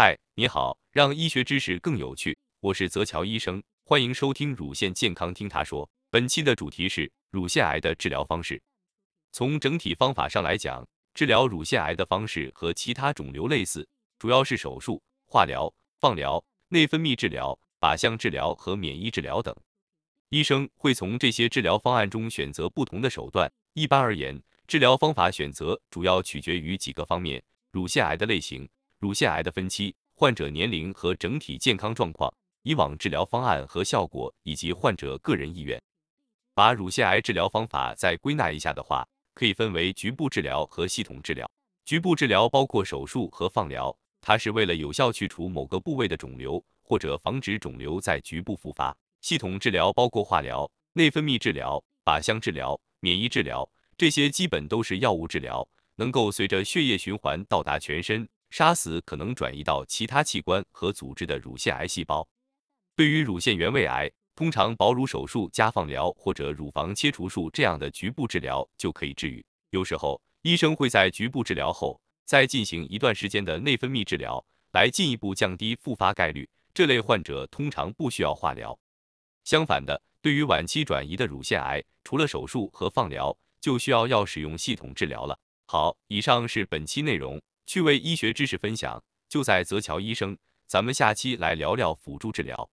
嗨，你好，让医学知识更有趣，我是泽乔医生，欢迎收听乳腺健康听他说。本期的主题是乳腺癌的治疗方式。从整体方法上来讲，治疗乳腺癌的方式和其他肿瘤类似，主要是手术、化疗、放疗、内分泌治疗、靶向治疗和免疫治疗等。医生会从这些治疗方案中选择不同的手段。一般而言，治疗方法选择主要取决于几个方面：乳腺癌的类型。乳腺癌的分期、患者年龄和整体健康状况、以往治疗方案和效果以及患者个人意愿。把乳腺癌治疗方法再归纳一下的话，可以分为局部治疗和系统治疗。局部治疗包括手术和放疗，它是为了有效去除某个部位的肿瘤或者防止肿瘤在局部复发。系统治疗包括化疗、内分泌治疗、靶向治疗、免疫治疗，这些基本都是药物治疗，能够随着血液循环到达全身。杀死可能转移到其他器官和组织的乳腺癌细胞。对于乳腺原位癌，通常保乳手术加放疗或者乳房切除术这样的局部治疗就可以治愈。有时候，医生会在局部治疗后再进行一段时间的内分泌治疗，来进一步降低复发概率。这类患者通常不需要化疗。相反的，对于晚期转移的乳腺癌，除了手术和放疗，就需要要使用系统治疗了。好，以上是本期内容。趣味医学知识分享就在泽桥医生，咱们下期来聊聊辅助治疗。